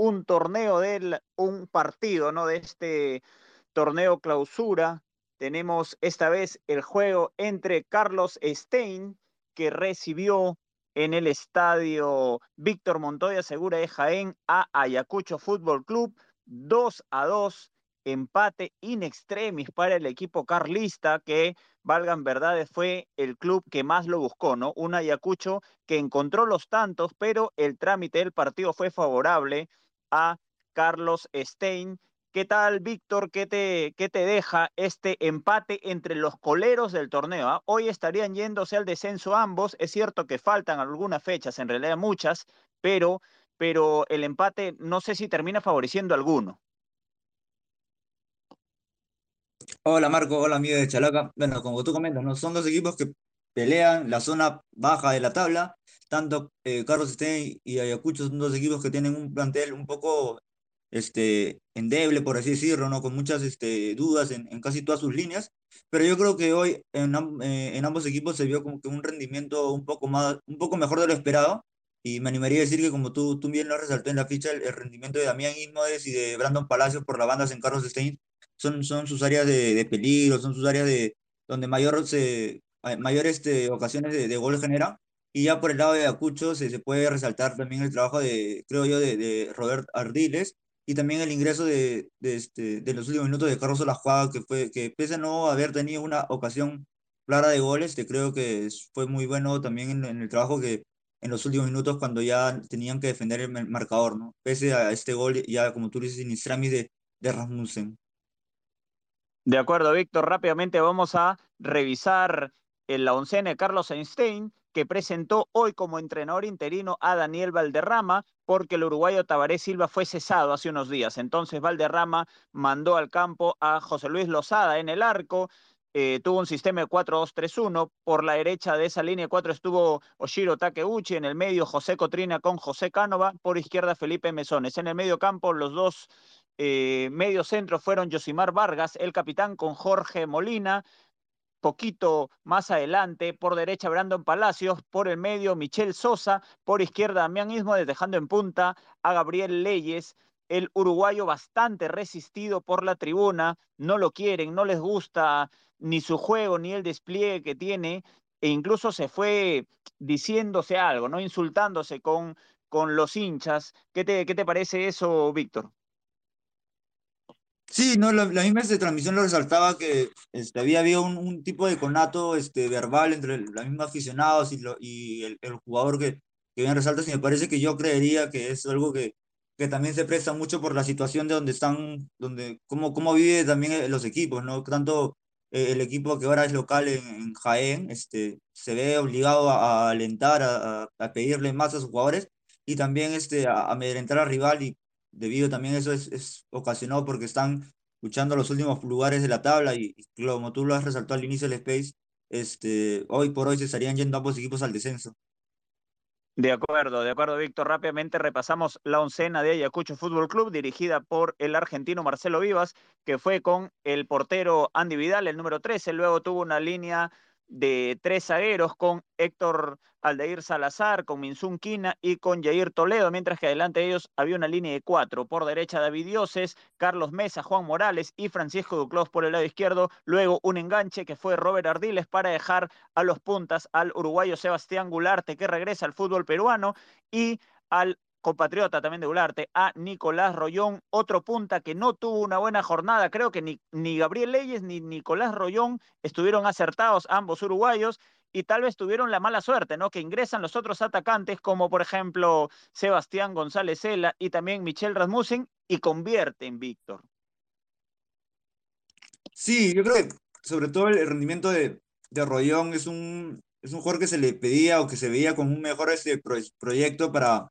un torneo del, un partido, ¿no? De este torneo clausura. Tenemos esta vez el juego entre Carlos Stein, que recibió en el estadio Víctor Montoya Segura de Jaén a Ayacucho Fútbol Club, 2 a 2, empate in extremis para el equipo carlista que valgan verdades, fue el club que más lo buscó, ¿no? Un Ayacucho que encontró los tantos, pero el trámite del partido fue favorable a Carlos Stein. ¿Qué tal, Víctor? ¿Qué te, ¿Qué te deja este empate entre los coleros del torneo? Ah? Hoy estarían yéndose al descenso ambos. Es cierto que faltan algunas fechas, en realidad muchas, pero, pero el empate no sé si termina favoreciendo alguno. Hola Marco, hola amigo de Chalaca. Bueno, como tú comentas, ¿no? son dos equipos que pelean la zona baja de la tabla. Tanto eh, Carlos Stein y Ayacucho son dos equipos que tienen un plantel un poco este, endeble, por así decirlo, ¿no? con muchas este, dudas en, en casi todas sus líneas. Pero yo creo que hoy en, eh, en ambos equipos se vio como que un rendimiento un poco, más, un poco mejor de lo esperado. Y me animaría a decir que, como tú, tú bien lo resaltó en la ficha, el, el rendimiento de Damián Ismodes y de Brandon Palacios por la banda en Carlos Stein son, son sus áreas de, de peligro, son sus áreas de donde mayor se, mayor este, ocasiones de, de gol genera. Y ya por el lado de Acucho se, se puede resaltar también el trabajo de, creo yo, de, de Robert Ardiles y también el ingreso de, de, este, de los últimos minutos de Carlos Olajuaga, que, fue, que pese a no haber tenido una ocasión clara de goles, te creo que fue muy bueno también en, el trabajo que en los últimos minutos cuando ya tenían que defender el marcador, ¿no? Pese a este gol, ya como tú dices, sin de, de Rasmussen. De acuerdo, Víctor. Rápidamente vamos a revisar la oncena de Carlos Einstein, que presentó hoy como entrenador interino a Daniel Valderrama, porque el uruguayo Tabaré Silva fue cesado hace unos días. Entonces Valderrama mandó al campo a José Luis Lozada en el arco. Eh, tuvo un sistema de 4-2-3-1. Por la derecha de esa línea 4 estuvo Oshiro Takeuchi, en el medio José Cotrina con José Cánova, por izquierda Felipe Mesones. En el medio campo los dos eh, medio centro fueron Josimar Vargas, el capitán con Jorge Molina, poquito más adelante, por derecha Brandon Palacios, por el medio Michel Sosa, por izquierda Damián Ismo, dejando en punta a Gabriel Leyes, el uruguayo bastante resistido por la tribuna, no lo quieren, no les gusta ni su juego ni el despliegue que tiene, e incluso se fue diciéndose algo, ¿no? Insultándose con, con los hinchas. ¿Qué te, ¿Qué te parece eso, Víctor? Sí, no, la, la misma este, transmisión lo resaltaba que este, había un, un, tipo de conato este, verbal entre los mismos aficionados y, lo, y el, el, jugador que, que bien resalta, y me parece que yo creería que es algo que, que también se presta mucho por la situación de donde están, donde, cómo, cómo vive también los equipos, ¿no? Tanto eh, el equipo que ahora es local en, en Jaén, este, se ve obligado a, alentar, a, a, pedirle más a sus jugadores y también este, a amedrentar al rival y debido también eso es, es ocasionado porque están luchando los últimos lugares de la tabla y, y como tú lo has resaltado al inicio del Space, este, hoy por hoy se estarían yendo ambos equipos al descenso. De acuerdo, de acuerdo, Víctor. Rápidamente repasamos la oncena de Ayacucho Fútbol Club, dirigida por el argentino Marcelo Vivas, que fue con el portero Andy Vidal, el número 13. Luego tuvo una línea de tres zagueros con Héctor Aldeir Salazar, con Minsun Quina y con Jair Toledo, mientras que adelante de ellos había una línea de cuatro. Por derecha David Dioses, Carlos Mesa, Juan Morales y Francisco Duclos por el lado izquierdo. Luego un enganche que fue Robert Ardiles para dejar a los puntas al uruguayo Sebastián Gularte que regresa al fútbol peruano y al compatriota también de Ularte, a Nicolás Rollón, otro punta que no tuvo una buena jornada. Creo que ni, ni Gabriel Leyes ni Nicolás Rollón estuvieron acertados, ambos uruguayos, y tal vez tuvieron la mala suerte, ¿no? Que ingresan los otros atacantes, como por ejemplo Sebastián González Cela y también Michel Rasmussen, y convierten, Víctor. Sí, yo creo que sobre todo el rendimiento de, de Rollón es un, es un jugador que se le pedía o que se veía como un mejor este, pro, proyecto para,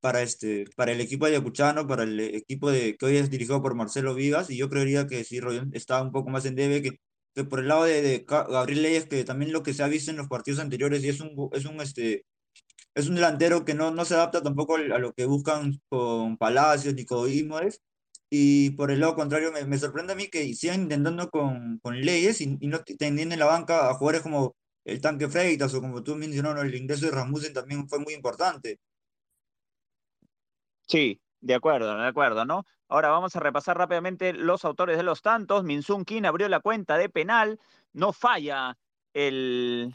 para, este, para el equipo ayacuchano, para el equipo de, que hoy es dirigido por Marcelo Vigas, y yo creería que sí, Rollón está un poco más en debe que, que por el lado de, de, Gabriel Leyes, que también lo que se ha visto en los partidos anteriores, y es un, es un, este, es un delantero que no, no se adapta tampoco a lo que buscan con Palacios ni con y por el lado contrario, me, me, sorprende a mí que sigan intentando con, con Leyes y, y no teniendo en la banca a jugadores como el tanque Freitas o como tú mencionaron, el ingreso de Rasmussen también fue muy importante. Sí, De acuerdo, de acuerdo, ¿no? Ahora vamos a repasar rápidamente los autores de los tantos. Minsun Kim abrió la cuenta de penal, no falla el,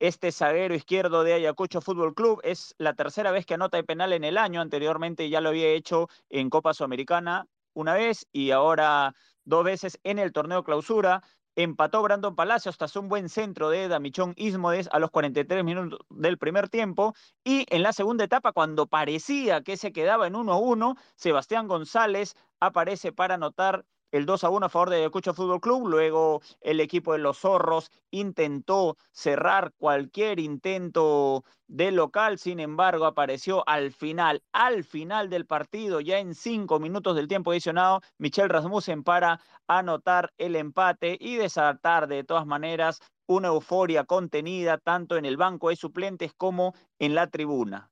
este zaguero izquierdo de Ayacucho Fútbol Club. Es la tercera vez que anota de penal en el año. Anteriormente ya lo había hecho en Copa Sudamericana una vez y ahora dos veces en el torneo clausura. Empató Brandon Palacios tras un buen centro de Damichón Ismodes a los 43 minutos del primer tiempo. Y en la segunda etapa, cuando parecía que se quedaba en 1-1, Sebastián González aparece para anotar el 2 a 1 a favor de Ayacucho Fútbol Club. Luego el equipo de los Zorros intentó cerrar cualquier intento de local, sin embargo, apareció al final, al final del partido, ya en cinco minutos del tiempo adicionado, Michel Rasmussen para anotar el empate y desatar de todas maneras una euforia contenida tanto en el banco de suplentes como en la tribuna.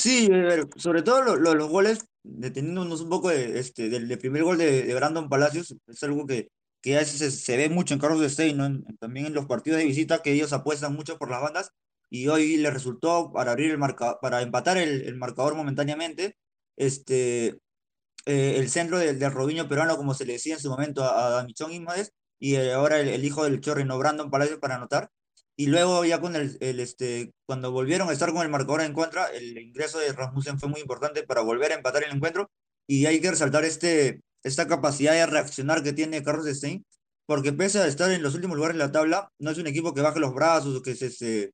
Sí, sobre todo los goles deteniéndonos un poco de, este, del, primer gol de, Brandon Palacios, es algo que, que a veces se, ve mucho en Carlos de Stein, también en los partidos de visita, que ellos apuestan mucho por las bandas, y hoy le resultó para abrir el marca, para empatar el, marcador momentáneamente, este, eh, el centro del, del Robinho peruano, como se le decía en su momento a, a Damichón Imades, y ahora el, el, hijo del Chorrino, Brandon Palacios, para anotar. Y luego ya con el, el, este, cuando volvieron a estar con el marcador en contra, el ingreso de Rasmussen fue muy importante para volver a empatar el encuentro. Y hay que resaltar este, esta capacidad de reaccionar que tiene Carlos Stein, porque pese a estar en los últimos lugares de la tabla, no es un equipo que baje los brazos o que se, se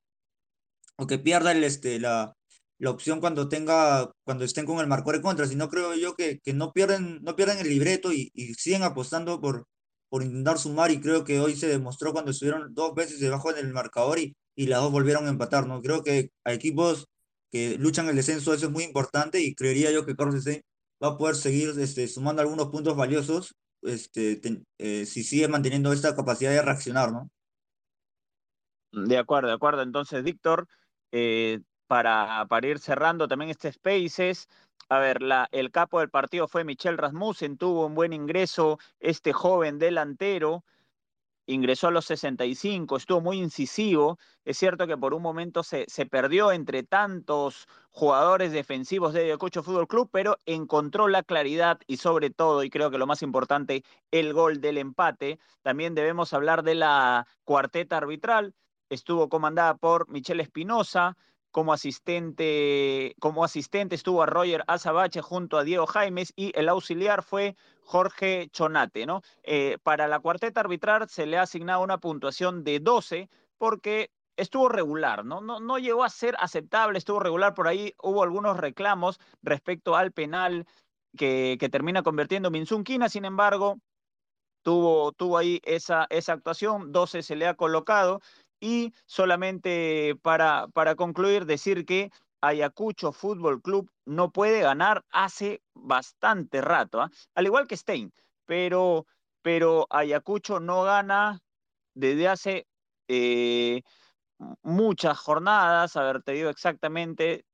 o que pierda el, este, la, la opción cuando tenga, cuando estén con el marcador en contra, sino creo yo que, que no pierden, no pierden el libreto y, y siguen apostando por, por intentar sumar y creo que hoy se demostró cuando estuvieron dos veces debajo en el marcador y, y las dos volvieron a empatar, ¿no? Creo que a equipos que luchan el descenso eso es muy importante y creería yo que Carlos Stein va a poder seguir este, sumando algunos puntos valiosos este, eh, si sigue manteniendo esta capacidad de reaccionar, ¿no? De acuerdo, de acuerdo. Entonces, Víctor, eh, para, para ir cerrando también este Spaces, a ver, el capo del partido fue Michel Rasmussen, tuvo un buen ingreso este joven delantero, ingresó a los 65, estuvo muy incisivo. Es cierto que por un momento se, se perdió entre tantos jugadores defensivos de Ayacucho Fútbol Club, pero encontró la claridad y sobre todo, y creo que lo más importante, el gol del empate. También debemos hablar de la cuarteta arbitral. Estuvo comandada por Michel Espinosa, como asistente, como asistente estuvo a Roger Azabache junto a Diego Jaimes y el auxiliar fue Jorge Chonate, ¿no? Eh, para la cuarteta arbitral se le ha asignado una puntuación de 12 porque estuvo regular, ¿no? No, no llegó a ser aceptable, estuvo regular por ahí, hubo algunos reclamos respecto al penal que, que termina convirtiendo Minsun Quina, sin embargo, tuvo, tuvo ahí esa, esa actuación, 12 se le ha colocado, y solamente para, para concluir, decir que Ayacucho Fútbol Club no puede ganar hace bastante rato, ¿eh? al igual que Stein, pero, pero Ayacucho no gana desde hace eh, muchas jornadas, a ver, te digo exactamente,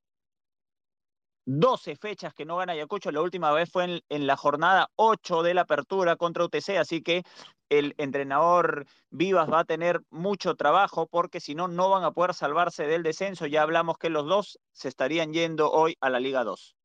12 fechas que no gana Ayacucho, la última vez fue en, en, la jornada 8 de la apertura contra UTC, así que el entrenador Vivas va a tener mucho trabajo porque si no, no van a poder salvarse del descenso. Ya hablamos que los dos se estarían yendo hoy a la Liga 2.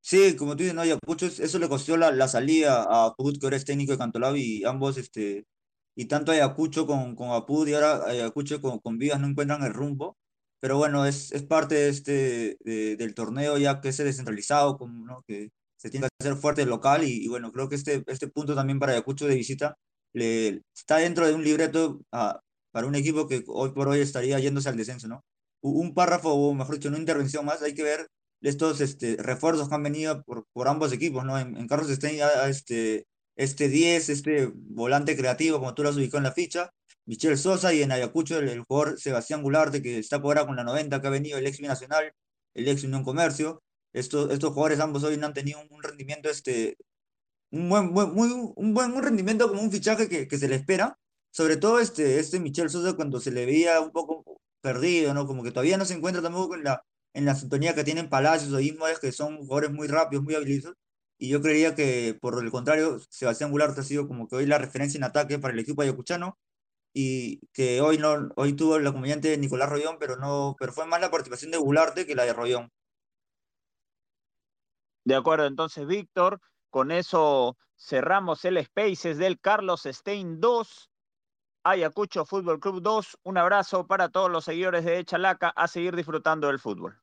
Sí, como tú dices, no, Ayacucho, eso le costó la, la salida a Apud, que ahora es técnico de Cantolao, y ambos, este, y tanto Ayacucho con, con Apud y ahora Ayacucho con, con Vivas no encuentran el rumbo pero bueno, es, es parte de este, de, del torneo ya que es descentralizado, como, ¿no? que se tiene que hacer fuerte el local y, y, bueno, creo que este, este punto también para Ayacucho de visita le, está dentro de un libreto a, para un equipo que hoy por hoy estaría yéndose al descenso, ¿no? Un párrafo, o mejor dicho, una intervención más, hay que ver estos este, refuerzos que han venido por, por ambos equipos, ¿no? En, en Carlos Stein, este, este 10, este volante creativo, como tú lo has ubicado en la ficha, Michel Sosa y en Ayacucho el, el, jugador Sebastián Gularte, que está por ahora con la 90, que ha venido el ex binacional, el ex Unión Comercio. Estos, estos jugadores ambos hoy no han tenido un, rendimiento, este, un buen, buen, muy, un buen un rendimiento como un fichaje que, que se le espera. Sobre todo este, este Michel Sosa cuando se le veía un poco perdido, ¿no? Como que todavía no se encuentra tampoco en la, en la sintonía que tienen Palacios o Ismael, que son jugadores muy rápidos, muy habilidosos. Y yo creería que, por el contrario, Sebastián Gularte ha sido como que hoy la referencia en ataque para el equipo ayacuchano y que hoy no hoy tuvo el acompañante de Nicolás Rollón, pero no pero fue más la participación de Gularte que la de Rollón. De acuerdo, entonces Víctor, con eso cerramos el Spaces del Carlos Stein 2, Ayacucho Fútbol Club 2. Un abrazo para todos los seguidores de Chalaca a seguir disfrutando del fútbol.